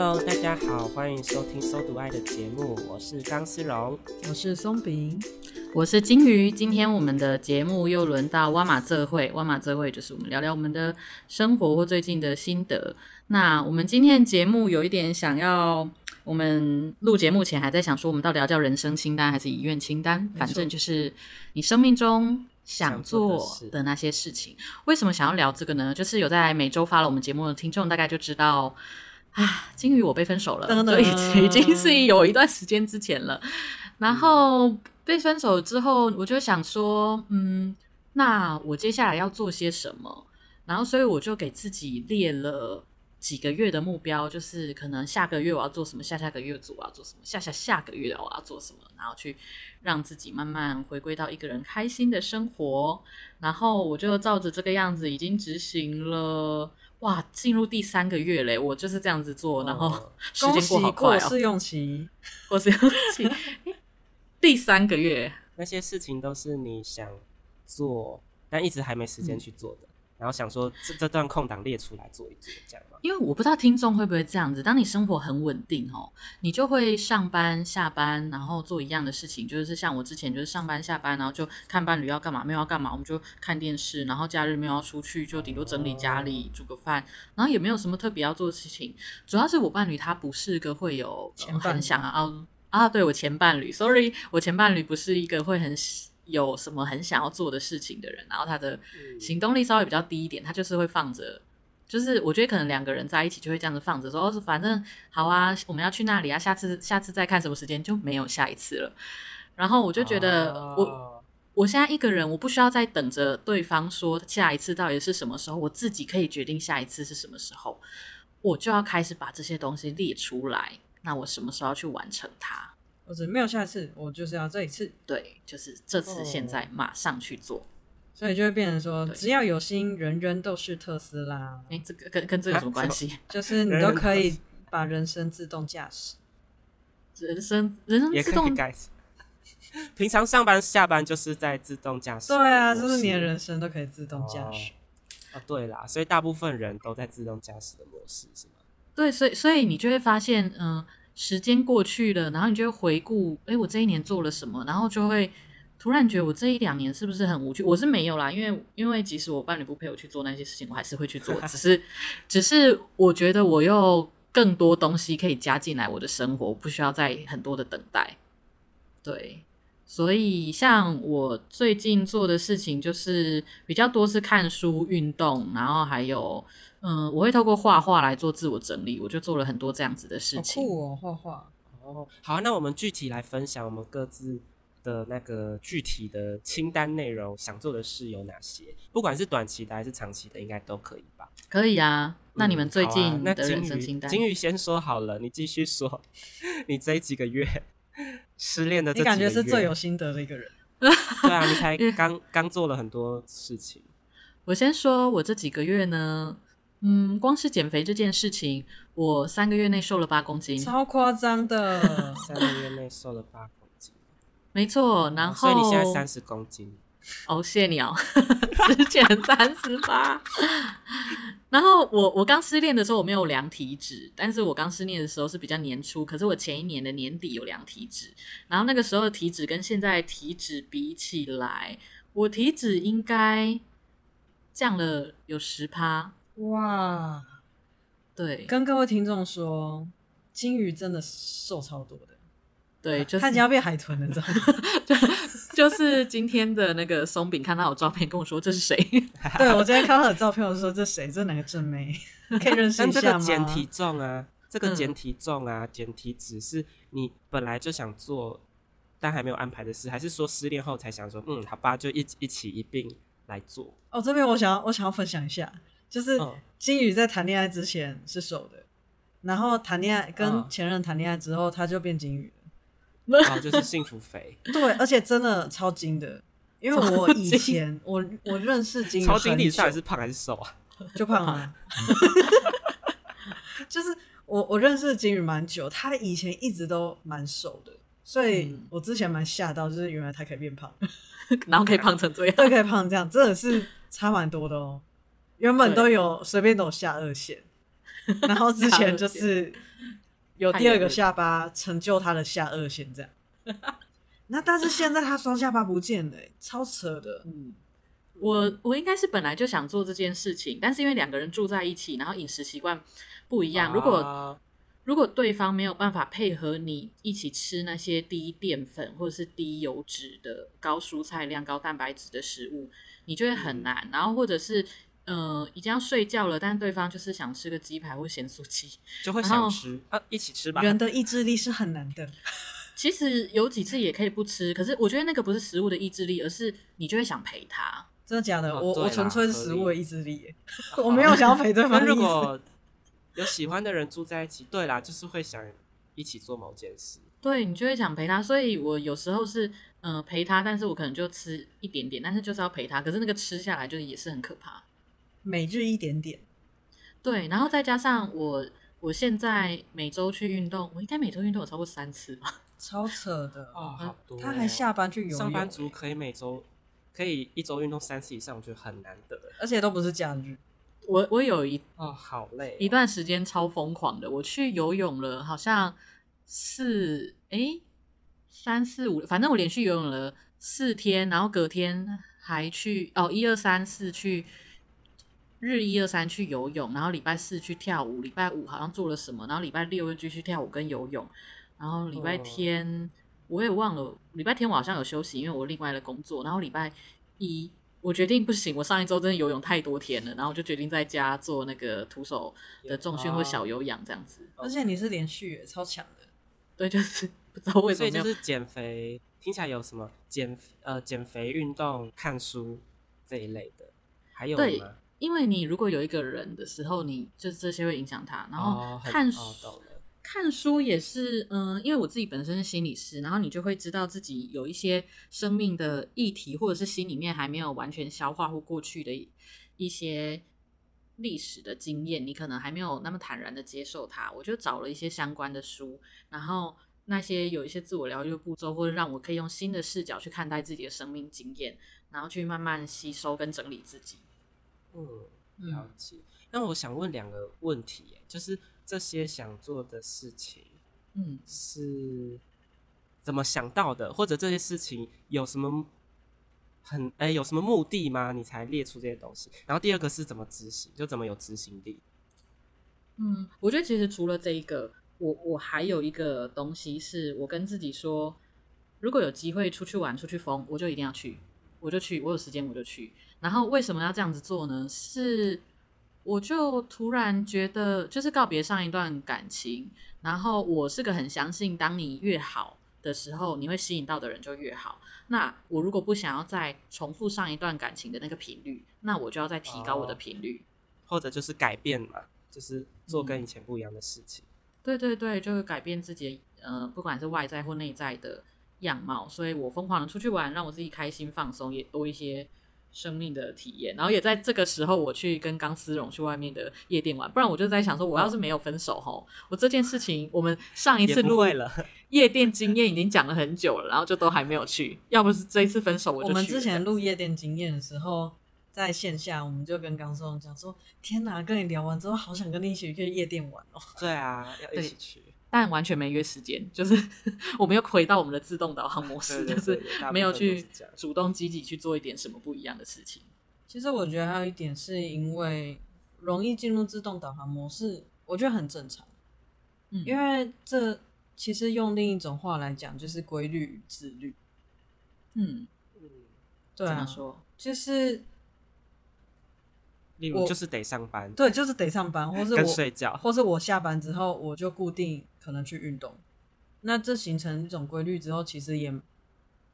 Hello，大家好，欢迎收听《搜读爱》的节目，我是张思荣，我是松饼，我是金鱼。今天我们的节目又轮到挖马这会，挖马这会就是我们聊聊我们的生活或最近的心得。那我们今天的节目有一点想要，我们录节目前还在想说，我们到底要叫人生清单还是遗愿清单？反正就是你生命中想做的那些事情。为什么想要聊这个呢？就是有在每周发了我们节目的听众，大概就知道。啊，金鱼，我被分手了，所以已经是有一段时间之前了。然后被分手之后，我就想说，嗯，那我接下来要做些什么？然后，所以我就给自己列了几个月的目标，就是可能下个月我要做什么，下下个月我要做什么，下下下个月我要做什么，然后去让自己慢慢回归到一个人开心的生活。然后我就照着这个样子已经执行了。哇，进入第三个月嘞！我就是这样子做，然后 时间过好快哦。试用期，过试用期，第三个月，那些事情都是你想做，但一直还没时间去做的。嗯然后想说这这段空档列出来做一做，这样吗？因为我不知道听众会不会这样子。当你生活很稳定哦，你就会上班下班，然后做一样的事情，就是像我之前就是上班下班，然后就看伴侣要干嘛，没有要干嘛，我们就看电视，然后假日没有要出去，就顶多整理家里，煮个饭，然后也没有什么特别要做的事情。主要是我伴侣他不是个会有很想要啊，对我前伴侣，sorry，我前伴侣不是一个会很。有什么很想要做的事情的人，然后他的行动力稍微比较低一点，他就是会放着，就是我觉得可能两个人在一起就会这样子放着，说哦，反正好啊，我们要去那里啊，下次下次再看什么时间就没有下一次了。然后我就觉得我、oh. 我现在一个人，我不需要再等着对方说下一次到底是什么时候，我自己可以决定下一次是什么时候，我就要开始把这些东西列出来，那我什么时候要去完成它？我只没有下次，我就是要这一次。对，就是这次，现在马上去做，所以就会变成说，只要有心，人人都是特斯拉。哎，这个跟跟这个有什么关系？就是你都可以把人生自动驾驶，人生人生自动驾驶。平常上班下班就是在自动驾驶。对啊，就是你的人生都可以自动驾驶。哦，对啦，所以大部分人都在自动驾驶的模式，是吗？对，所以所以你就会发现，嗯。时间过去了，然后你就会回顾，哎，我这一年做了什么？然后就会突然觉得我这一两年是不是很无趣？我是没有啦，因为因为即使我伴侣不陪我去做那些事情，我还是会去做。只是只是我觉得我又更多东西可以加进来我的生活，我不需要再很多的等待。对，所以像我最近做的事情就是比较多是看书、运动，然后还有。嗯，我会透过画画来做自我整理，我就做了很多这样子的事情。酷哦，画画哦，好，那我们具体来分享我们各自的那个具体的清单内容，想做的事有哪些？不管是短期的还是长期的，应该都可以吧？可以啊。那你们最近的人生清单？金鱼先说好了，你继续说。你这几个月 失恋的这几个月，你感觉是最有心得的一个人。对啊，你才刚刚做了很多事情。我先说，我这几个月呢。嗯，光是减肥这件事情，我三个月内瘦了八公斤，超夸张的。三个月内瘦了八公斤，没错。然后，所以你现在三十公斤。哦，谢谢你哦，之前三十八。然后我我刚失恋的时候我没有量体脂，但是我刚失恋的时候是比较年初，可是我前一年的年底有量体脂，然后那个时候的体脂跟现在体脂比起来，我体脂应该降了有十趴。哇，对，跟各位听众说，金鱼真的瘦超多的，对，就是他已经要变海豚了，知道吗？就就是今天的那个松饼看到我照片，跟我说这是谁？对，我今天看到他的照片，我就说这谁？这哪个正妹？可以认识一下吗？减体重啊，这个减体重啊，减体脂是你本来就想做但还没有安排的事，还是说失恋后才想说，嗯，好吧，就一一起一并来做？哦，这边我想要我想要分享一下，就是金宇在谈恋爱之前是瘦的，然后谈恋爱跟前任谈恋爱之后，他就变金宇了，然后就是幸福肥。对，而且真的超金的，因为我以前我我认识金鱼，超金你到底是胖还是瘦啊？就胖啊，就是我我认识金宇蛮久，他以前一直都蛮瘦的，所以我之前蛮吓到，就是原来他可以变胖，然后可以胖成这样，对，可以胖成这样，真的是差蛮多的哦。原本都有随便都有下颚线，然后之前就是有第二个下巴成就他的下颚线这样，那但是现在他双下巴不见了，超扯的，嗯。我我应该是本来就想做这件事情，但是因为两个人住在一起，然后饮食习惯不一样，如果、啊、如果对方没有办法配合你一起吃那些低淀粉或者是低油脂的高蔬菜量、高蛋白质的食物，你就会很难。嗯、然后或者是呃已经要睡觉了，但对方就是想吃个鸡排或咸酥鸡，就会想吃啊，一起吃吧。人的意志力是很难的。其实有几次也可以不吃，可是我觉得那个不是食物的意志力，而是你就会想陪他。真的假的？哦、我我纯粹是食物的意志力，我没有想要陪对方。如果有喜欢的人住在一起，对啦，就是会想一起做某件事。对，你就会想陪他，所以我有时候是嗯、呃、陪他，但是我可能就吃一点点，但是就是要陪他。可是那个吃下来就也是很可怕，每日一点点。对，然后再加上我我现在每周去运动，我应该每周运动有超过三次吧？超扯的哦，好多、哦。他还下班去游泳，上班族可以每周。可以一周运动三次以上，我觉得很难得，而且都不是假日。我我有一哦，好累、哦，一段时间超疯狂的。我去游泳了，好像四哎、欸、三四五，反正我连续游泳了四天，然后隔天还去哦一二三四去日一二三去游泳，然后礼拜四去跳舞，礼拜五好像做了什么，然后礼拜六又继续跳舞跟游泳，然后礼拜天。哦我也忘了，礼拜天我好像有休息，因为我另外的工作。然后礼拜一我决定不行，我上一周真的游泳太多天了，然后就决定在家做那个徒手的重训或小有氧这样子。而且你是连续超强的，对，就是不知道为什么。所以就是减肥，听起来有什么减呃减肥、运动、看书这一类的，还有吗？对，因为你如果有一个人的时候，你就这些会影响他，然后看书。哦看书也是，嗯，因为我自己本身是心理师，然后你就会知道自己有一些生命的议题，或者是心里面还没有完全消化或过去的一些历史的经验，你可能还没有那么坦然的接受它。我就找了一些相关的书，然后那些有一些自我疗愈的步骤，或者让我可以用新的视角去看待自己的生命经验，然后去慢慢吸收跟整理自己。嗯，了解。那我想问两个问题，就是。这些想做的事情，嗯，是怎么想到的？或者这些事情有什么很哎，有什么目的吗？你才列出这些东西。然后第二个是怎么执行，就怎么有执行力？嗯，我觉得其实除了这一个，我我还有一个东西是我跟自己说，如果有机会出去玩、出去疯，我就一定要去，我就去，我有时间我就去。然后为什么要这样子做呢？是。我就突然觉得，就是告别上一段感情，然后我是个很相信，当你越好的时候，你会吸引到的人就越好。那我如果不想要再重复上一段感情的那个频率，那我就要再提高我的频率，哦，或者就是改变嘛，就是做跟以前不一样的事情。嗯，对对对，就是改变自己，呃，不管是外在或内在的样貌。所以我疯狂的出去玩，让我自己开心放松，也多一些。生命的体验，然后也在这个时候，我去跟刚丝绒去外面的夜店玩。不然我就在想说，我要是没有分手吼，我这件事情我们上一次录了 夜店经验已经讲了很久了，然后就都还没有去。要不是这一次分手，我就去。我们之前录夜店经验的时候，在线下我们就跟钢丝绒讲说：“天哪，跟你聊完之后，好想跟你一起去夜店玩哦。”对啊，要一起去。但完全没约时间，就是 我们又回到我们的自动导航模式，就是没有去主动积极去做一点什么不一样的事情。其实我觉得还有一点是因为容易进入自动导航模式，我觉得很正常。嗯，因为这其实用另一种话来讲，就是规律与自律。嗯嗯，对啊，说？就是。例如就是得上班，对，就是得上班，或是我睡觉，或是我下班之后我就固定可能去运动，那这形成一种规律之后，其实也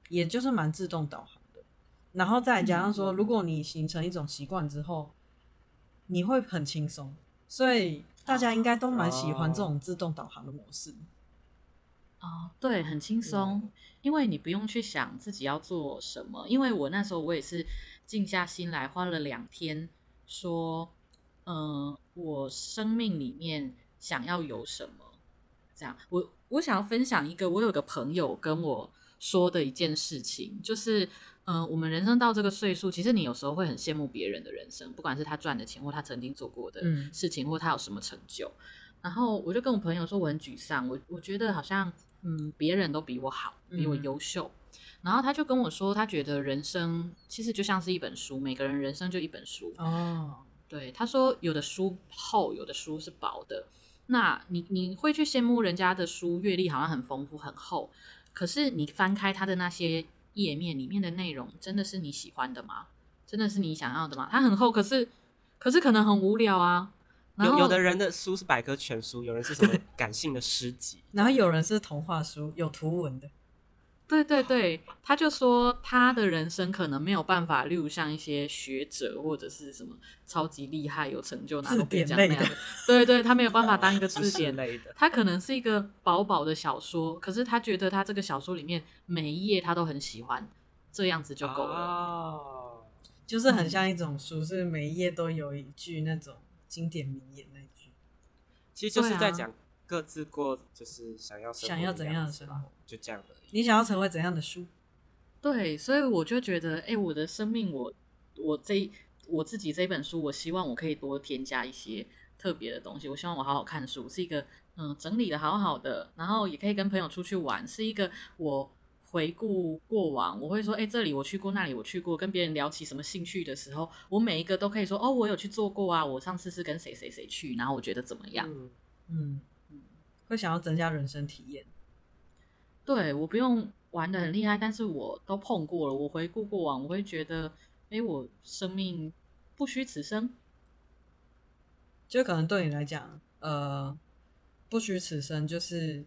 也就是蛮自动导航的。然后再加上说，如果你形成一种习惯之后，你会很轻松，所以大家应该都蛮喜欢这种自动导航的模式。哦，对，很轻松，因为你不用去想自己要做什么。因为我那时候我也是静下心来，花了两天说，嗯、呃，我生命里面想要有什么。这样，我我想要分享一个，我有个朋友跟我说的一件事情，就是，嗯、呃，我们人生到这个岁数，其实你有时候会很羡慕别人的人生，不管是他赚的钱，或他曾经做过的事情，或他有什么成就。然后我就跟我朋友说，我很沮丧，我我觉得好像。嗯，别人都比我好，比我优秀。嗯。然后他就跟我说，他觉得人生其实就像是一本书，每个人人生就一本书。哦，对，他说有的书厚，有的书是薄的。那你你会去羡慕人家的书阅历好像很丰富很厚，可是你翻开他的那些页面里面的内容，真的是你喜欢的吗？真的是你想要的吗？它很厚，可是可是可能很无聊啊。有有的人的书是百科全书，有人是什么感性的诗集，然后有人是童话书，有图文的。对对对，他就说他的人生可能没有办法，例如像一些学者或者是什么超级厉害、有成就拿诺贝尔奖那样的。对对，他没有办法当一个 字典类的。他可能是一个薄薄的小说，可是他觉得他这个小说里面每一页他都很喜欢，这样子就够了。哦，就是很像一种书，是每一页都有一句那种。经典名言那句，其实就是在讲各自过，就是想要想要怎样的生活，就这样的。你想要成为怎样的书？对，所以我就觉得，哎、欸，我的生命我，我我这我自己这本书，我希望我可以多添加一些特别的东西。我希望我好好看书，是一个嗯整理的好好的，然后也可以跟朋友出去玩，是一个我。回顾过往，我会说，哎、欸，这里我去过，那里我去过。跟别人聊起什么兴趣的时候，我每一个都可以说，哦，我有去做过啊。我上次是跟谁谁谁去，然后我觉得怎么样？嗯嗯，会想要增加人生体验。对，我不用玩的很厉害，但是我都碰过了。我回顾过往，我会觉得，哎、欸，我生命不虚此生。就可能对你来讲，呃，不虚此生就是。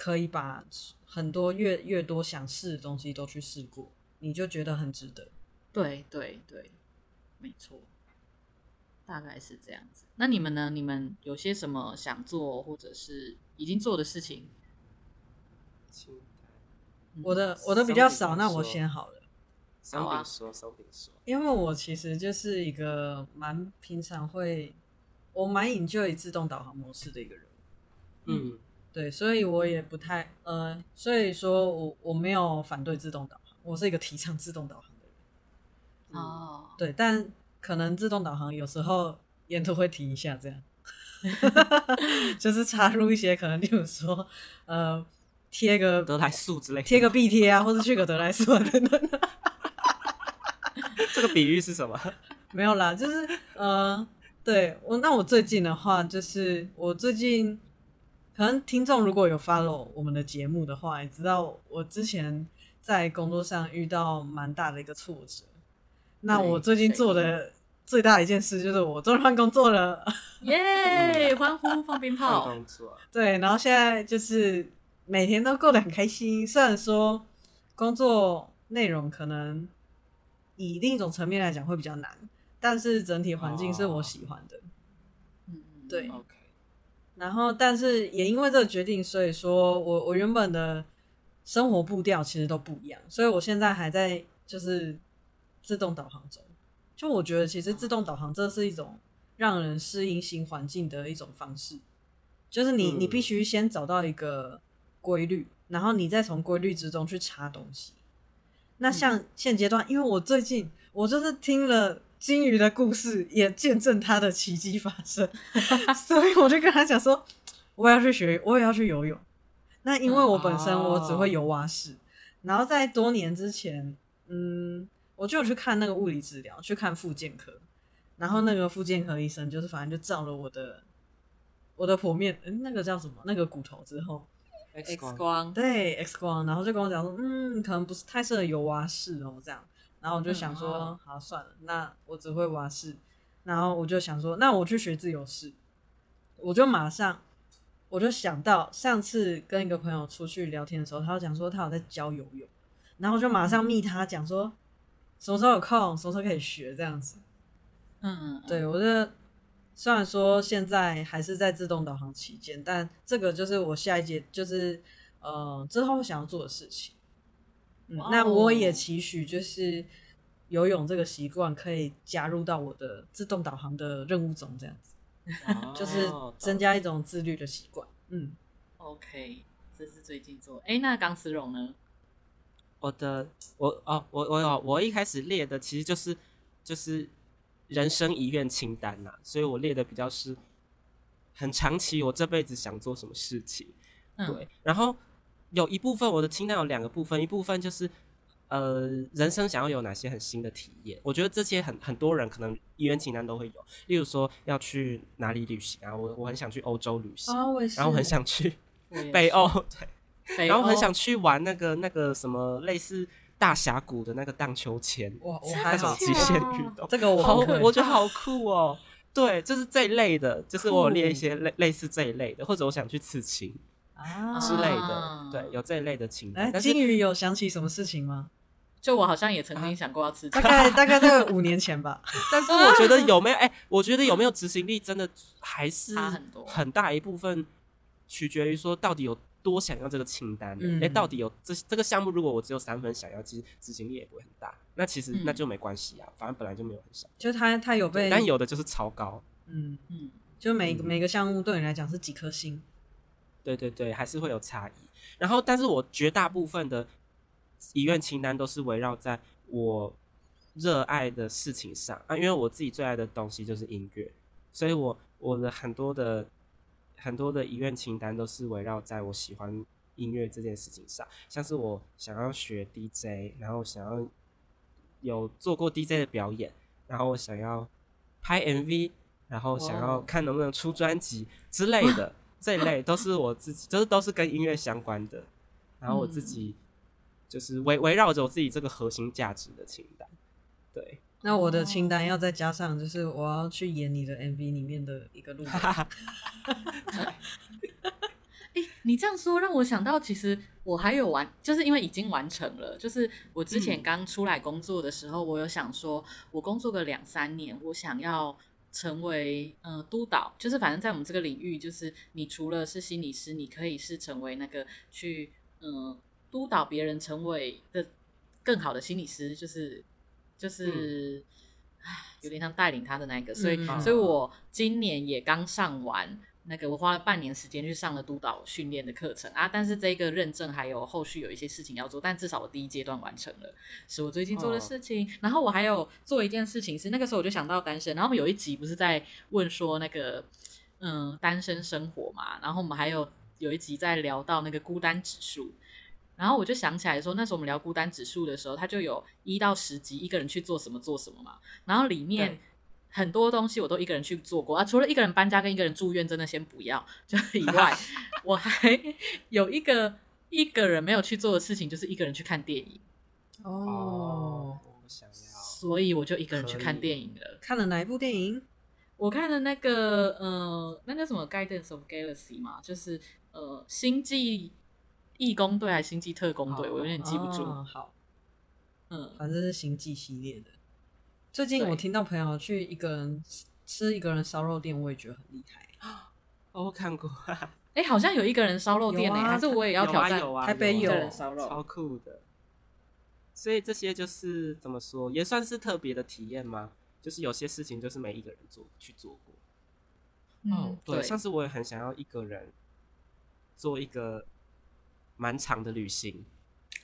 可以把很多越越多想试的东西都去试过，你就觉得很值得。对对对，没错，大概是这样子。那你们呢？你们有些什么想做或者是已经做的事情？我的我的比较少，那我先好了。好啊，说说说。因为我其实就是一个蛮平常会，我蛮 enjoy 自动导航模式的一个人。嗯。嗯对，所以我也不太呃，所以说我我没有反对自动导航，我是一个提倡自动导航的人。哦、嗯，对，但可能自动导航有时候沿途会停一下，这样，就是插入一些可能，例如说呃，贴个德莱素之类，贴个壁贴啊，或者去个得来速 等等。这个比喻是什么？没有啦，就是呃，对我那我最近的话，就是我最近。可能听众如果有 follow 我们的节目的话，也知道我之前在工作上遇到蛮大的一个挫折。那我最近做的最大的一件事就是我终于换工作了，耶！欢呼放鞭炮。对，然后现在就是每天都过得很开心。虽然说工作内容可能以另一种层面来讲会比较难，但是整体环境是我喜欢的。嗯、oh. 对。然后，但是也因为这个决定，所以说我我原本的生活步调其实都不一样，所以我现在还在就是自动导航中。就我觉得，其实自动导航这是一种让人适应新环境的一种方式，就是你你必须先找到一个规律，然后你再从规律之中去查东西。那像现阶段，因为我最近我就是听了。金鱼的故事也见证它的奇迹发生，所以我就跟他讲说，我也要去学，我也要去游泳。那因为我本身我只会游蛙式，然后在多年之前，嗯，我就有去看那个物理治疗，去看复健科，然后那个复健科医生就是反正就照了我的我的剖面，嗯，那个叫什么？那个骨头之后，X 光，对，X 光，然后就跟我讲说，嗯，可能不是太适合游蛙式哦，这样。然后我就想说，嗯、好算了，那我只会蛙式。然后我就想说，那我去学自由式。我就马上，我就想到上次跟一个朋友出去聊天的时候，他就讲说他有在教游泳。然后就马上密他讲说什么时候有空，什么时候可以学这样子。嗯嗯，对，我觉得虽然说现在还是在自动导航期间，但这个就是我下一节就是呃之后想要做的事情。嗯，那我也期许就是游泳这个习惯可以加入到我的自动导航的任务中，这样子，就是增加一种自律的习惯。嗯，OK，这是最近做。哎，那钢丝绒呢？我的，我哦，我我有，我一开始列的其实就是就是人生遗愿清单呐，所以我列的比较是很长期，我这辈子想做什么事情，嗯、对，然后有一部分我的清单有两个部分，一部分就是呃人生想要有哪些很新的体验，我觉得这些很很多人可能遗愿清单都会有，例如说要去哪里旅行啊，我我很想去欧洲旅行，哦、然后我很想去北欧，对。然后很想去玩那个那个什么类似大峡谷的那个荡秋千，哇，那种极限运动，这个我好，我觉得好酷哦。对，就是这一类的，就是我有列一些类类似这一类的，或者我想去刺青啊之类的，对，有这一类的情哎。金鱼有想起什么事情吗？就我好像也曾经想过要刺青，大概 大概在五年前吧。但是我觉得有没有哎，我觉得有没有执行力，真的还是很多很大一部分取决于说到底有。多想要这个清单，哎、嗯欸，到底有这这个项目，如果我只有三分想要，其实执行力也不会很大。那其实那就没关系啊，嗯、反正本来就没有很少。就他他有被，但有的就是超高。嗯嗯，就每、嗯、每个项目对你来讲是几颗星？对对对，还是会有差异。然后，但是我绝大部分的遗愿清单都是围绕在我热爱的事情上啊，因为我自己最爱的东西就是音乐，所以我我的很多的。很多的遗愿清单都是围绕在我喜欢音乐这件事情上，像是我想要学 DJ，然后想要有做过 DJ 的表演，然后我想要拍 MV，然后想要看能不能出专辑之类的，这一类都是我自己，就是都是跟音乐相关的，然后我自己就是围围绕着我自己这个核心价值的清单，对。那我的清单要再加上，就是我要去演你的 MV 里面的一个路 人。哎、欸，你这样说让我想到，其实我还有完，就是因为已经完成了。就是我之前刚出来工作的时候，嗯、我有想说，我工作个两三年，我想要成为呃督导，就是反正在我们这个领域，就是你除了是心理师，你可以是成为那个去嗯、呃、督导别人成为的更好的心理师，就是。就是，唉，有点像带领他的那个，所以，嗯、所以我今年也刚上完那个，我花了半年时间去上了督导训练的课程啊。但是这个认证还有后续有一些事情要做，但至少我第一阶段完成了，是我最近做的事情。哦、然后我还有做一件事情是，那个时候我就想到单身，然后我们有一集不是在问说那个，嗯，单身生活嘛，然后我们还有有一集在聊到那个孤单指数。然后我就想起来说，那时候我们聊孤单指数的时候，它就有一到十集一个人去做什么做什么嘛。然后里面很多东西我都一个人去做过啊，除了一个人搬家跟一个人住院，真的先不要就以外，我还有一个一个人没有去做的事情，就是一个人去看电影。哦，我想要，所以我就一个人去看电影了。看了哪一部电影？我看的那个呃，那叫什么《Guardians of Galaxy》嘛，就是呃，星际。义工队还是星际特工队？我有点记不住。好，嗯，反正是星际系列的。最近我听到朋友去一个人吃一个人烧肉店，我也觉得很厉害。我看过，哎，好像有一个人烧肉店呢，还是我也要挑战？台北有人烧肉，超酷的。所以这些就是怎么说，也算是特别的体验吗？就是有些事情就是没一个人做去做过。嗯，对，上次我也很想要一个人做一个。蛮长的旅行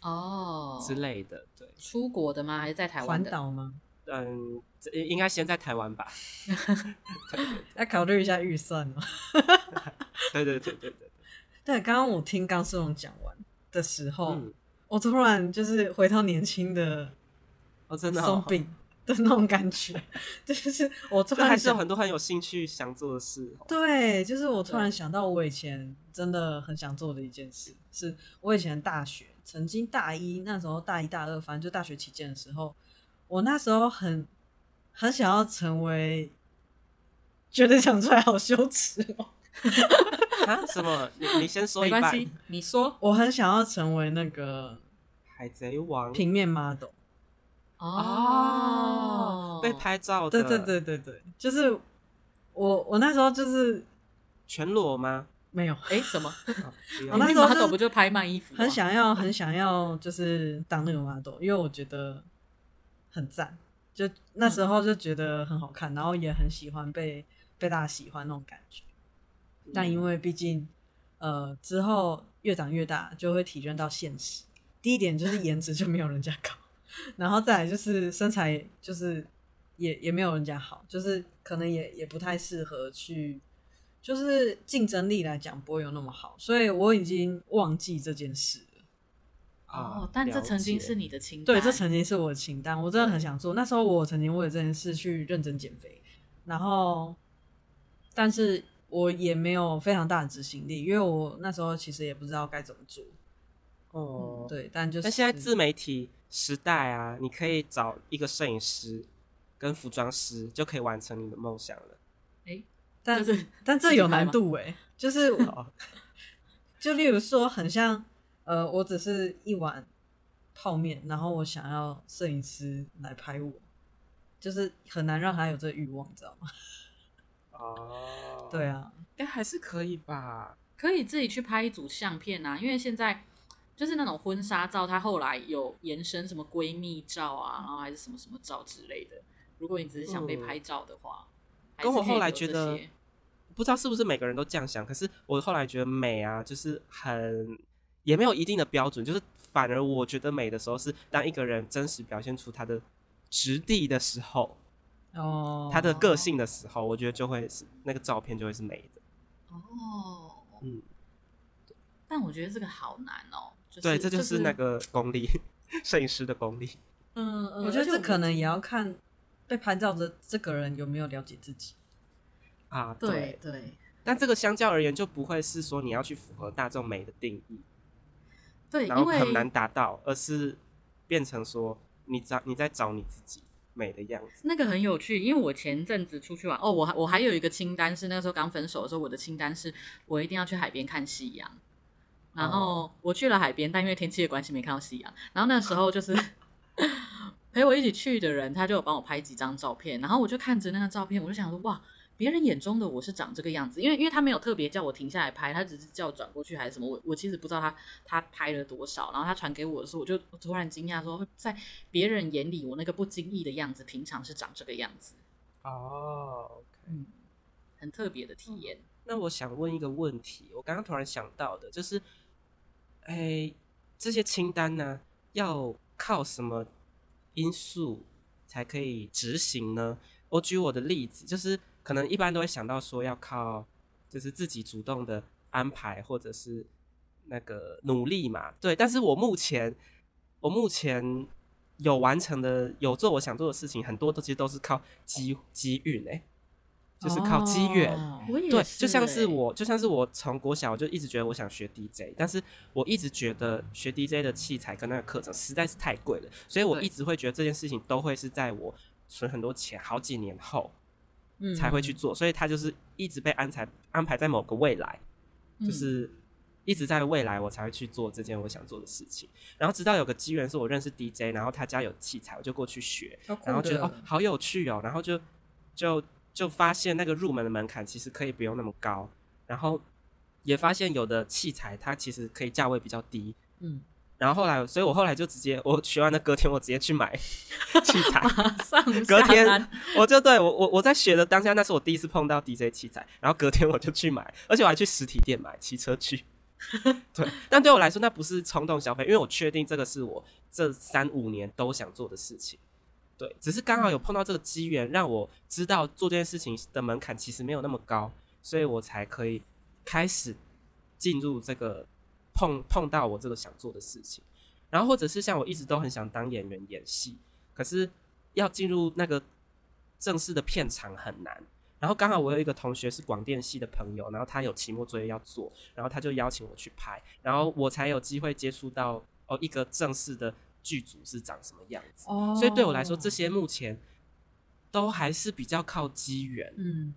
哦之类的，对，出国的吗？还是在台湾环岛吗？嗯，应该先在台湾吧。要考虑一下预算 吗？对对对对对 对。刚刚我听钢丝绒讲完的时候，嗯、我突然就是回到年轻的哦，真的松饼的那种感觉，就是我突然还是有很多很有兴趣想做的事。对，就是我突然想到我以前真的很想做的一件事。是我以前大学曾经大一那时候大一大二，反正就大学期间的时候，我那时候很很想要成为，觉得讲出来好羞耻哦。啊？什么？你你先说一半。没关系，你说。我很想要成为那个海贼王平面 model。哦，被拍照的，对对对对对，就是我我那时候就是全裸吗？没有，哎，什么？我那时候不就拍卖衣服？很想要很想要，就是当那个 model，因为我觉得很赞，就那时候就觉得很好看，然后也很喜欢被被大家喜欢那种感觉。但因为毕竟呃之后越长越大，就会体认到现实。第一点就是颜值就没有人家高。然后再来就是身材，就是也也没有人家好，就是可能也也不太适合去，就是竞争力来讲不会有那么好，所以我已经忘记这件事了。哦，但这曾经是你的清单，对，这曾经是我的清单，我真的很想做。那时候我曾经为了这件事去认真减肥，然后，但是我也没有非常大的执行力，因为我那时候其实也不知道该怎么做。哦、嗯，对，但就是，但现在自媒体。时代啊，你可以找一个摄影师跟服装师，就可以完成你的梦想了。哎、欸，但是但这有难度哎，就是 就例如说，很像呃，我只是一碗泡面，然后我想要摄影师来拍我，就是很难让他有这个欲望，你知道吗？哦，对啊，哎、欸，还是可以吧，可以自己去拍一组相片啊，因为现在。就是那种婚纱照，它后来有延伸什么闺蜜照啊，然后还是什么什么照之类的。如果你只是想被拍照的话，嗯、跟我后来觉得，不知道是不是每个人都这样想，可是我后来觉得美啊，就是很也没有一定的标准，就是反而我觉得美的时候是当一个人真实表现出他的质地的时候，哦，他的个性的时候，我觉得就会是那个照片就会是美的。哦，嗯，但我觉得这个好难哦。就是、对，这就是那个功力，摄影师的功力。嗯，我觉得这可能也要看被拍照的这个人有没有了解自己啊。对对，对，但这个相较而言，就不会是说你要去符合大众美的定义，对，然后很难达到，而是变成说你找你在找你自己美的样子。那个很有趣，因为我前阵子出去玩，哦，我还我还有一个清单是那个时候刚分手的时候，我的清单是我一定要去海边看夕阳。然后我去了海边，但因为天气的关系没看到夕阳。然后那时候就是 陪我一起去的人，他就有帮我拍几张照片。然后我就看着那张照片，我就想说：哇，别人眼中的我是长这个样子。因为因为他没有特别叫我停下来拍，他只是叫我转过去还是什么。我我其实不知道他他拍了多少。然后他传给我的时候，我就突然惊讶说，在别人眼里，我那个不经意的样子，平常是长这个样子。哦.嗯，很特别的体验。那我想问一个问题，我刚刚突然想到的就是。哎、欸，这些清单呢，要靠什么因素才可以执行呢？我举我的例子，就是可能一般都会想到说要靠，就是自己主动的安排或者是那个努力嘛。对，但是我目前我目前有完成的、有做我想做的事情，很多都其实都是靠机机运哎。就是靠机缘，哦，对，就像是我，就像是我从国小我就一直觉得我想学 DJ，但是我一直觉得学 DJ 的器材跟那个课程实在是太贵了，所以我一直会觉得这件事情都会是在我存很多钱好几年后才会去做，嗯，所以它就是一直被安排安排在某个未来，就是一直在未来我才会去做这件我想做的事情，然后直到有个机缘是我认识 DJ，然后他家有器材，我就过去学，然后觉得哦好有趣哦，然后就就。就发现那个入门的门槛其实可以不用那么高，然后也发现有的器材它其实可以价位比较低，嗯，然后后来，所以我后来就直接我学完的隔天我直接去买 器材，马上隔天我就对我我我在学的当下，那是我第一次碰到 DJ 器材，然后隔天我就去买，而且我还去实体店买，骑车去，对，但对我来说那不是冲动消费，因为我确定这个是我这三五年都想做的事情。对，只是刚好有碰到这个机缘，让我知道做这件事情的门槛其实没有那么高，所以我才可以开始进入这个碰碰到我这个想做的事情。然后或者是像我一直都很想当演员演戏，可是要进入那个正式的片场很难。然后刚好我有一个同学是广电系的朋友，然后他有期末作业要做，然后他就邀请我去拍，然后我才有机会接触到哦一个正式的。剧组是长什么样子？Oh. 所以对我来说，这些目前都还是比较靠机缘。嗯，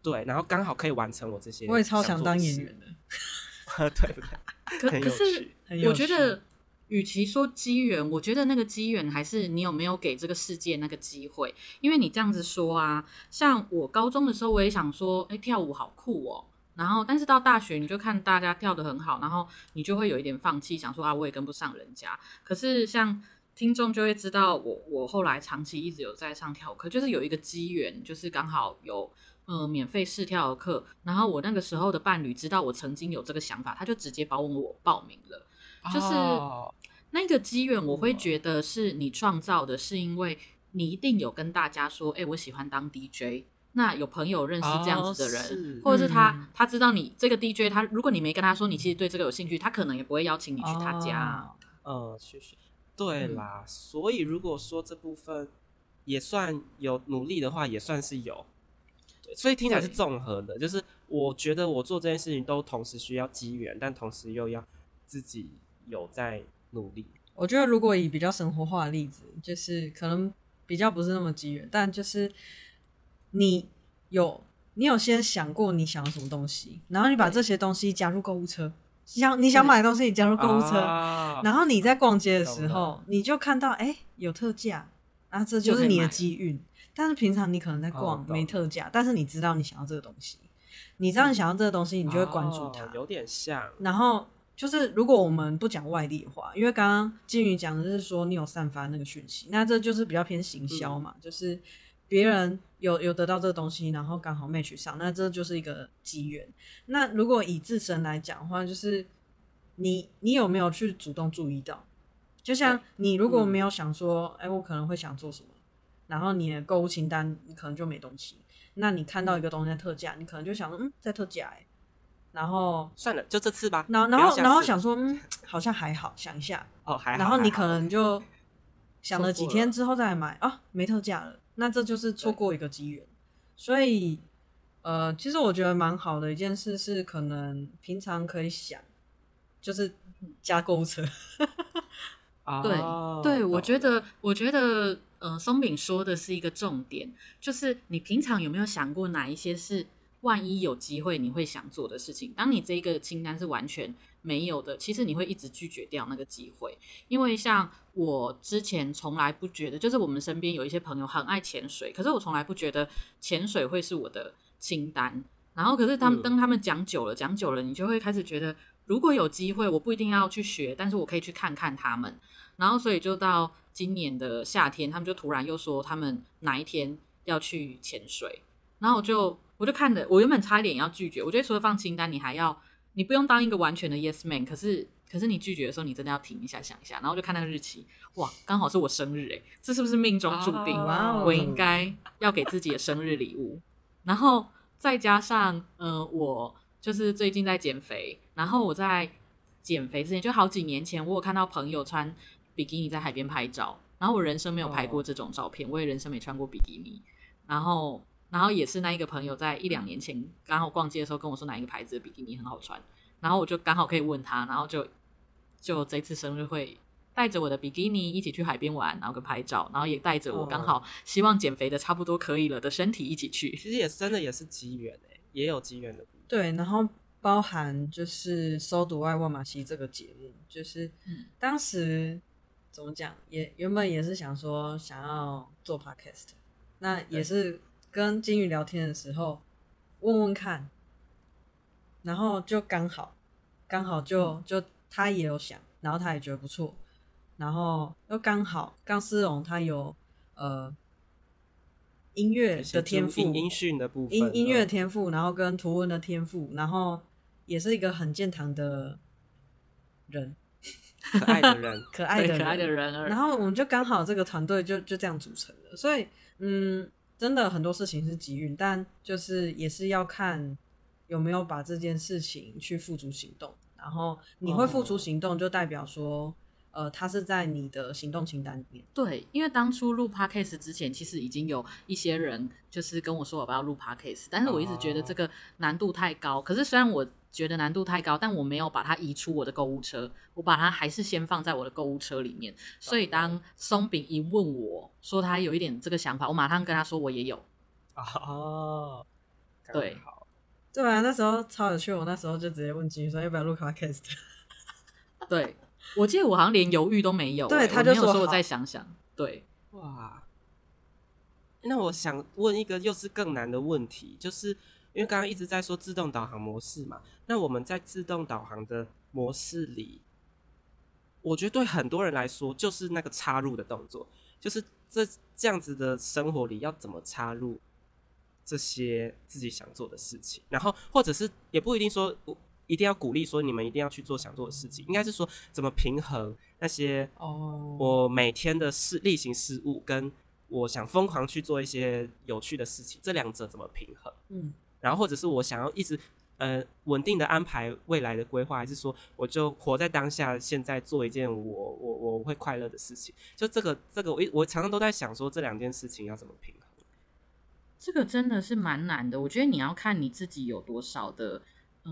对，然后刚好可以完成我这些。我也超想当演员的，对不对？可可是，我觉得与其说机缘，我觉得那个机缘还是你有没有给这个世界那个机会。因为你这样子说啊，像我高中的时候，我也想说，哎，跳舞好酷哦。然后，但是到大学，你就看大家跳得很好，然后你就会有一点放弃，想说啊，我也跟不上人家。可是像听众就会知道我，我我后来长期一直有在上跳舞课，就是有一个机缘，就是刚好有呃免费试跳的课。然后我那个时候的伴侣知道我曾经有这个想法，他就直接帮我报名了，就是。哦那个机缘，我会觉得是你创造的，是因为你一定有跟大家说，哎、欸，我喜欢当 DJ。那有朋友认识这样子的人，哦、是或者是他、嗯、他知道你这个 DJ，他如果你没跟他说你其实对这个有兴趣，他可能也不会邀请你去他家。哦，谢谢，对啦。嗯、所以如果说这部分也算有努力的话，也算是有。对，所以听起来是综合的，就是我觉得我做这件事情都同时需要机缘，但同时又要自己有在。努力，我觉得如果以比较生活化的例子，就是可能比较不是那么机缘，但就是你有你有先想过你想要什么东西，然后你把这些东西加入购物车，想你想买的东西你加入购物车，然后你在逛街的时候你就看到哎有特价，啊这就是你的机运。但是平常你可能在逛没特价，但是你知道你想要这个东西，你知道你想要这个东西，你就会关注它，有点像，然后。就是如果我们不讲外力的话，因为刚刚金鱼讲的是说你有散发那个讯息，那这就是比较偏行销嘛，嗯、就是别人有有得到这个东西，然后刚好 match 上，那这就是一个机缘。那如果以自身来讲的话，就是你你有没有去主动注意到？就像你如果没有想说，哎、嗯欸，我可能会想做什么，然后你的购物清单你可能就没东西。那你看到一个东西在特价，你可能就想，嗯，在特价哎、欸。然后算了，就这次吧。然后，然后，然后想说，嗯，好像还好，想一下。哦，还好。然后你可能就想了几天之后再来买啊，没特价了，那这就是错过一个机缘。所以，呃，其实我觉得蛮好的一件事是，可能平常可以想，就是加购物车。对，对，我觉得，我觉得，呃，松饼说的是一个重点，就是你平常有没有想过哪一些是？万一有机会，你会想做的事情。当你这个清单是完全没有的，其实你会一直拒绝掉那个机会。因为像我之前从来不觉得，就是我们身边有一些朋友很爱潜水，可是我从来不觉得潜水会是我的清单。然后，可是他们当他们讲久了，讲久了，你就会开始觉得，如果有机会，我不一定要去学，但是我可以去看看他们。然后，所以就到今年的夏天，他们就突然又说他们哪一天要去潜水，然后我就。我就看着，我原本差一点要拒绝。我觉得除了放清单，你还要，你不用当一个完全的 yes man。可是，可是你拒绝的时候，你真的要停一下，想一下。然后就看那个日期，哇，刚好是我生日诶，这是不是命中注定？哦、我应该要给自己的生日礼物。然后再加上，呃，我就是最近在减肥。然后我在减肥之前，就好几年前，我有看到朋友穿比基尼在海边拍照。然后我人生没有拍过这种照片，哦、我也人生没穿过比基尼。然后。然后也是那一个朋友，在一两年前刚好逛街的时候跟我说哪一个牌子的比基尼很好穿，然后我就刚好可以问他，然后就就这次生日会带着我的比基尼一起去海边玩，然后跟拍照，然后也带着我刚好希望减肥的差不多可以了的身体一起去。其实也真的也是机缘诶，也有机缘的。对，然后包含就是《搜读爱万马西》这个节目，就是当时怎么讲，也原本也是想说想要做 podcast，那也是。跟金鱼聊天的时候，问问看，然后就刚好，刚好就就他也有想，然后他也觉得不错，然后又刚好钢丝绒他有呃音乐的天赋，音讯的部分，音音乐的天赋，然后跟图文的天赋，然后也是一个很健谈的人，可爱的人，可爱的可爱的人，然后我们就刚好这个团队就就这样组成了，所以嗯。真的很多事情是机运，但就是也是要看有没有把这件事情去付诸行动。然后你会付出行动，就代表说，呃，它是在你的行动清单里面。对，因为当初录 Podcast 之前，其实已经有一些人就是跟我说我要录 Podcast，但是我一直觉得这个难度太高。可是虽然我觉得难度太高，但我没有把它移出我的购物车，我把它还是先放在我的购物车里面。所以当松饼一问我说他有一点这个想法，我马上跟他说我也有。哦，对，对啊，那时候超有趣，我那时候就直接问金鱼说要不要录 podcast。对，我记得我好像连犹豫都没有、欸，对，他就说我再想想。对，哇，那我想问一个又是更难的问题，就是因为刚刚一直在说自动导航模式嘛，那我们在自动导航的模式里，我觉得对很多人来说就是那个插入的动作，就是这这样子的生活里要怎么插入这些自己想做的事情，然后或者是也不一定说一定要鼓励说你们一定要去做想做的事情，应该是说怎么平衡那些哦，我每天的事例行事务跟我想疯狂去做一些有趣的事情，这两者怎么平衡？嗯，然后或者是我想要一直呃稳定的安排未来的规划，还是说我就活在当下，现在做一件我我我会快乐的事情？就这个这个我我常常都在想说这两件事情要怎么平衡。这个真的是蛮难的，我觉得你要看你自己有多少的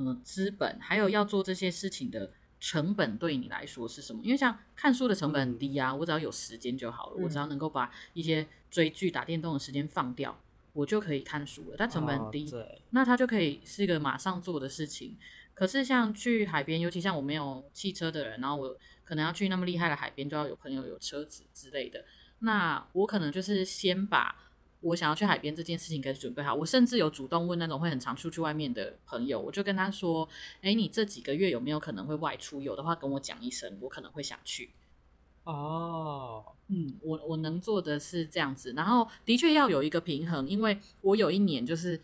呃资本，还有要做这些事情的成本对你来说是什么？因为像看书的成本很低啊，我只要有时间就好了，嗯、我只要能够把一些追剧、打电动的时间放掉，我就可以看书了。但成本很低，哦、那它就可以是一个马上做的事情。可是像去海边，尤其像我没有汽车的人，然后我可能要去那么厉害的海边，就要有朋友有车子之类的。那我可能就是先把。我想要去海边这件事情，给准备好。我甚至有主动问那种会很常出去外面的朋友，我就跟他说：“哎，你这几个月有没有可能会外出？有的话跟我讲一声，我可能会想去。”哦，嗯，我我能做的是这样子，然后的确要有一个平衡，因为我有一年就是，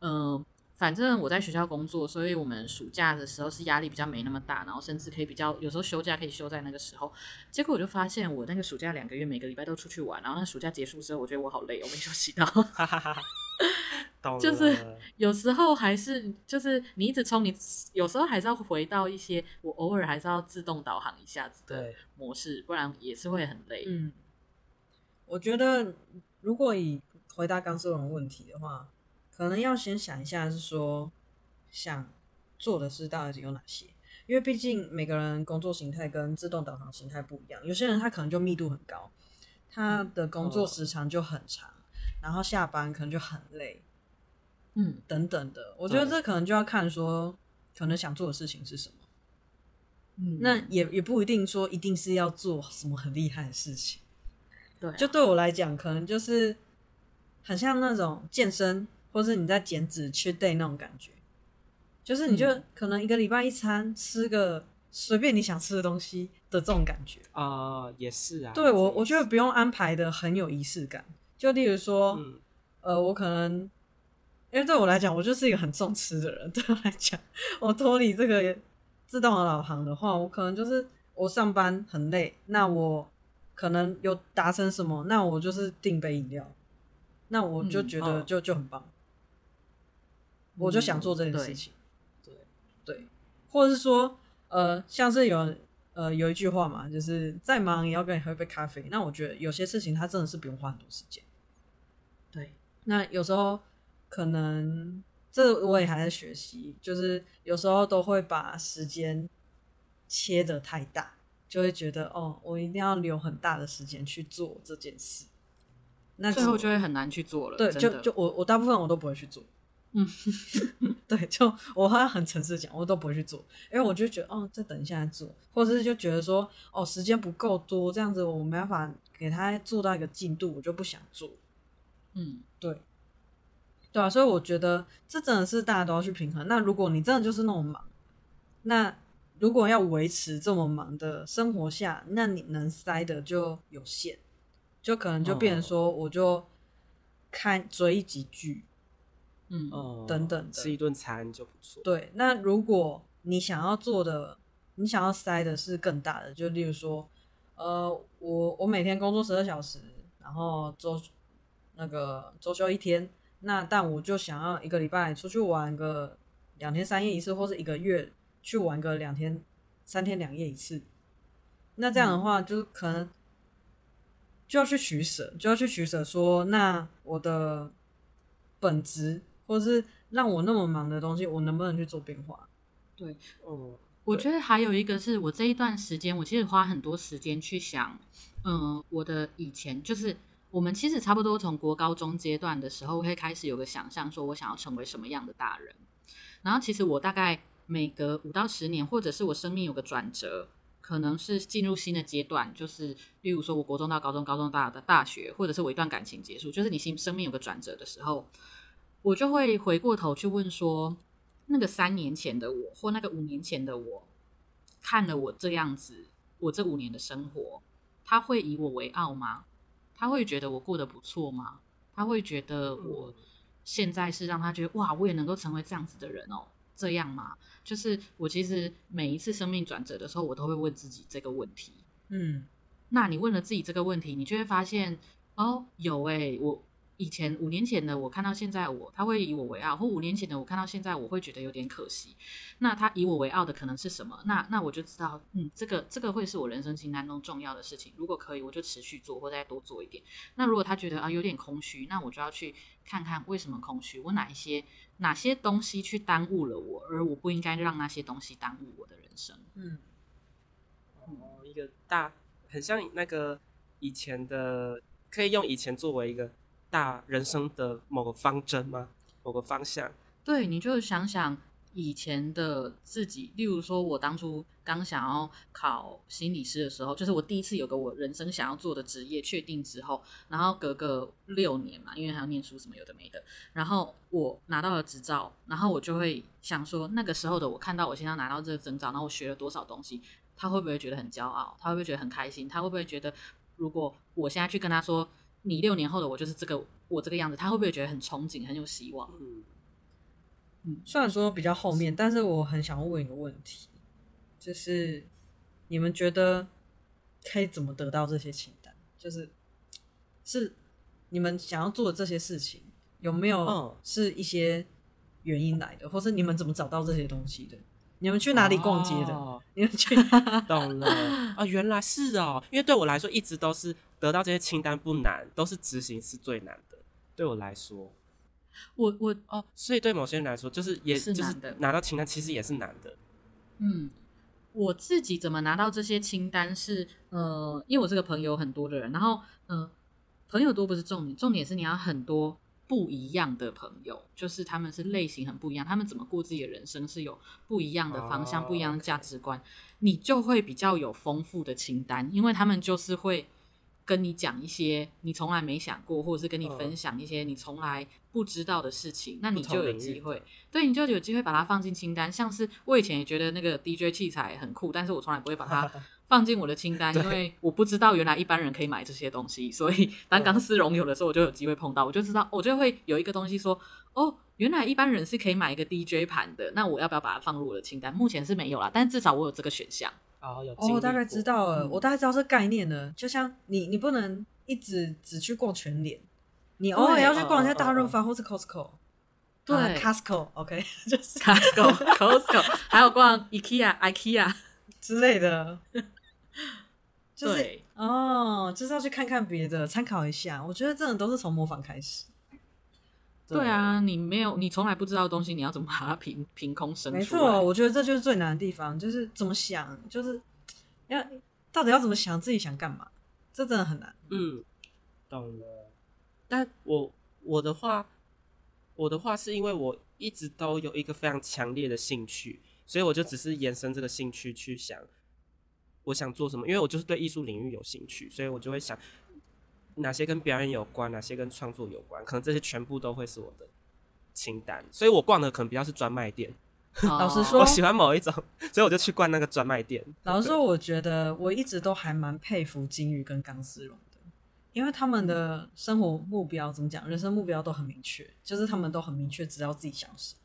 嗯、呃。反正我在学校工作，所以我们暑假的时候是压力比较没那么大，然后甚至可以比较有时候休假可以休在那个时候。结果我就发现，我那个暑假两个月每个礼拜都出去玩，然后那暑假结束之后，我觉得我好累，我没休息到。就是有时候还是就是你一直冲，你有时候还是要回到一些我偶尔还是要自动导航一下子的模式，不然也是会很累。嗯，我觉得如果以回答刚说的问题的话。可能要先想一下，是说想做的事到底有哪些？因为毕竟每个人工作形态跟自动导航形态不一样。有些人他可能就密度很高，他的工作时长就很长，然后下班可能就很累，嗯，等等的。我觉得这可能就要看说，可能想做的事情是什么。嗯，那也也不一定说一定是要做什么很厉害的事情。对，就对我来讲，可能就是很像那种健身。或是你在减脂去 day 那种感觉，就是你就可能一个礼拜一餐吃个随便你想吃的东西的这种感觉啊、呃，也是啊。对我，我觉得不用安排的很有仪式感。就例如说，嗯、呃，我可能因为对我来讲，我就是一个很重吃的人。对我来讲，我脱离这个自动的导航的话，我可能就是我上班很累，那我可能有达成什么，那我就是订杯饮料，那我就觉得就、就很棒。我就想做这件事情，对对，或者是说，呃，像是有呃有一句话嘛，就是再忙也要跟你喝一杯咖啡。那我觉得有些事情它真的是不用花很多时间。对，那有时候可能这我也还在学习，就是有时候都会把时间切的太大，就会觉得哦，我一定要留很大的时间去做这件事，那最后就会很难去做了。对，就就我我大部分我都不会去做。嗯，对，就我好像很诚实讲，我都不会去做，因为我就觉得哦，再等一下再做，或者是就觉得说哦，时间不够多，这样子我没办法给他做到一个进度，我就不想做。嗯，对，对啊，所以我觉得这真的是大家都要去平衡。那如果你真的就是那么忙，那如果要维持这么忙的生活下，那你能塞的就有限，就可能就变成说，我就看追一集剧。嗯，等等的，吃一顿餐就不错。对，那如果你想要做的，你想要塞的是更大的，就例如说，呃，我我每天工作十二小时，然后周那个周休一天，那但我就想要一个礼拜出去玩个两天三夜一次，或是一个月去玩个两天三天两夜一次，那这样的话，就可能就要去取舍，就要去取舍，说那我的本职。或是让我那么忙的东西，我能不能去做变化？对，哦，我觉得还有一个是我这一段时间，我其实花很多时间去想，嗯，我的以前就是我们其实差不多从国高中阶段的时候，会开始有个想象，说我想要成为什么样的大人。然后其实我大概每隔五到十年，或者是我生命有个转折，可能是进入新的阶段，就是例如说，我国中到高中，高中到的大学，或者是我一段感情结束，就是你心生命有个转折的时候，我就会回过头去问说，那个三年前的我，或那个五年前的我，看了我这样子，我这五年的生活，他会以我为傲吗？他会觉得我过得不错吗？他会觉得我现在是让他觉得哇，我也能够成为这样子的人哦。这样吗？就是我其实每一次生命转折的时候，我都会问自己这个问题。嗯，那你问了自己这个问题，你就会发现哦，有诶，我。以前五年前的我看到现在我，他会以我为傲；或五年前的我看到现在，我会觉得有点可惜。那他以我为傲的可能是什么？那那我就知道，嗯，这个这个会是我人生清单中重要的事情。如果可以，我就持续做，或再多做一点。那如果他觉得啊有点空虚，那我就要去看看为什么空虚，我哪一些哪些东西去耽误了我，而我不应该让那些东西耽误我的人生。嗯，哦，一个大很像那个以前的，可以用以前作为一个。大人生的某个方针吗？某个方向？对，你就想想以前的自己，例如说，我当初刚想要考心理师的时候，就是我第一次有个我人生想要做的职业确定之后，然后隔个六年嘛，因为还要念书什么有的没的，然后我拿到了执照，然后我就会想说，那个时候的我看到我现在拿到这个证照，然后我学了多少东西，他会不会觉得很骄傲？他会不会觉得很开心？他会不会觉得，如果我现在去跟他说，你六年后的我就是这个我这个样子，他会不会觉得很憧憬，很有希望？嗯，嗯，虽然说比较后面，但是我很想问一个问题，就是你们觉得可以怎么得到这些清单？就是是你们想要做的这些事情，有没有是一些原因来的，或是你们怎么找到这些东西的？你们去哪里逛街的？哦、你们去 懂了啊？原来是哦，因为对我来说一直都是得到这些清单不难，都是执行是最难的。对我来说，我我哦，所以对某些人来说，就是也是就是拿到清单其实也是难的。嗯，我自己怎么拿到这些清单是呃，因为我是个朋友很多的人，然后嗯、呃，朋友多不是重点，重点是你要很多。不一样的朋友，就是他们是类型很不一样，他们怎么过自己的人生是有不一样的方向，oh, 不一样的价值观你就会比较有丰富的清单，因为他们就是会跟你讲一些你从来没想过，或者是跟你分享一些你从来不知道的事情，oh. 那你就有机会，对，你就有机会把它放进清单。像是我以前也觉得那个 DJ 器材很酷，但是我从来不会把它。放进我的清单，因为我不知道原来一般人可以买这些东西，所以当钢丝绒有的时候，我就有机会碰到，我就知道，我就会有一个东西说，哦，原来一般人是可以买一个 DJ 盘的，那我要不要把它放入我的清单？目前是没有啦，但至少我有这个选项。哦，有。哦，我大概知道了，嗯、我大概知道这概念了。就像你，你不能一直只去逛全联，你偶尔要去逛一下大润发或是 Costco，对、uh, Costco，OK，、okay? 就是 Costco，Costco，还有逛 IKEA、IKEA 之类的。就是、哦，就是要去看看别的，参考一下。我觉得这种都是从模仿开始。对，对啊，你没有，你从来不知道的东西，你要怎么把它凭凭空生出来？没错，我觉得这就是最难的地方，就是怎么想，就是要到底要怎么想，自己想干嘛，这真的很难。嗯，懂了。但我我的话，我的话是因为我一直都有一个非常强烈的兴趣，所以我就只是延伸这个兴趣去想。我想做什么？因为我就是对艺术领域有兴趣，所以我就会想哪些跟表演有关，哪些跟创作有关，可能这些全部都会是我的清单。所以我逛的可能比较是专卖店。老实 说，我喜欢某一种，所以我就去逛那个专卖店。老实说，我觉得我一直都还蛮佩服金鱼跟钢丝绒的，因为他们的生活目标怎么讲，人生目标都很明确，就是他们都很明确知道自己想什么。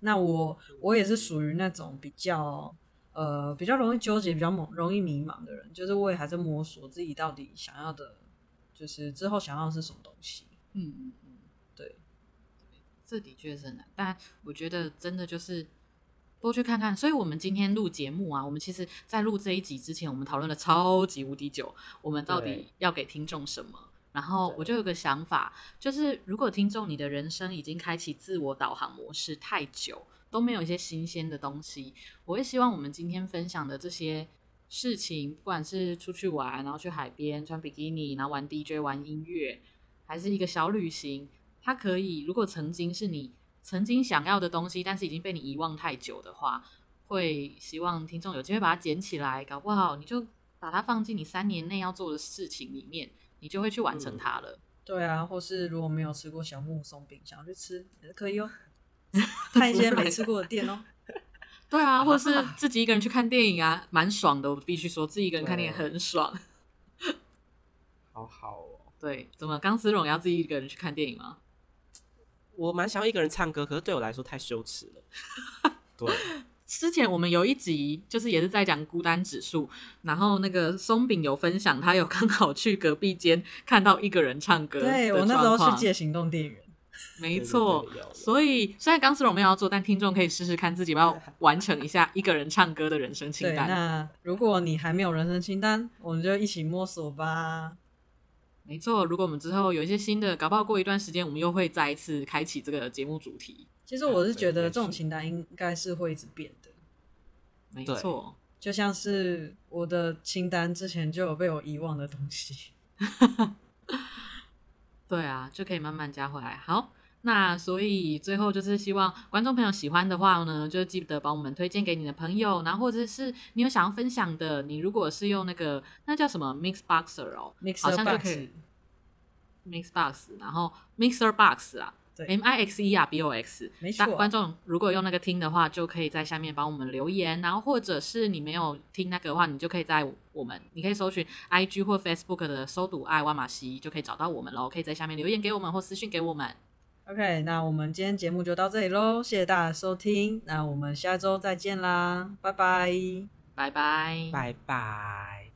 那我我也是属于那种比较。呃，比较容易纠结，比较容易迷茫的人，就是我也还在摸索自己到底想要的，就是之后想要的是什么东西。嗯嗯嗯，对，这的确是很难，但我觉得真的就是多去看看。所以我们今天录节目啊，我们其实在录这一集之前，我们讨论了超级无敌久，我们到底要给听众什么？然后我就有个想法，就是如果听众你的人生已经开启自我导航模式太久。都没有一些新鲜的东西，我会希望我们今天分享的这些事情，不管是出去玩，然后去海边穿比基尼，然后玩 DJ 玩音乐，还是一个小旅行，它可以，如果曾经是你曾经想要的东西，但是已经被你遗忘太久的话，会希望听众有机会把它捡起来，搞不好你就把它放进你三年内要做的事情里面，你就会去完成它了。嗯、对啊，或是如果没有吃过小木松饼，想要去吃也是可以哦。看一些没吃过的店哦。对啊，或者是自己一个人去看电影啊，蛮爽的。我必须说，自己一个人看电影很爽。好好哦。对，怎么钢丝绒要自己一个人去看电影吗？我蛮想要一个人唱歌，可是对我来说太羞耻了。对，之前我们有一集就是也是在讲孤单指数，然后那个松饼有分享，他有刚好去隔壁间看到一个人唱歌。对，我那时候去借行动电源。没错，所以虽然钢丝绒没有要做，但听众可以试试看自己要完成一下一个人唱歌的人生清单。那如果你还没有人生清单，我们就一起摸索吧。没错，如果我们之后有一些新的，搞不好过一段时间，我们又会再一次开启这个节目主题。其实我是觉得这种清单应该是会一直变的。没错，就像是我的清单之前就有被我遗忘的东西。对啊，就可以慢慢加回来。好，那所以最后就是希望观众朋友喜欢的话呢，就记得帮我们推荐给你的朋友，然后或者是你有想要分享的，你如果是用那个那叫什么 Mixboxer 哦，Mixer 好像就可以 Mixbox，然后 Mixer Box 啊。对，M I X E R B O X，没错。观众如果用那个听的话，就可以在下面帮我们留言。然后或者是你没有听那个的话，你就可以在我们，你可以搜寻 I G 或 Facebook 的“搜读爱哇玛西”，就可以找到我们喽。可以在下面留言给我们或私讯给我们。OK，那我们今天节目就到这里喽，谢谢大家收听，那我们下周再见啦，拜拜，拜拜，拜拜。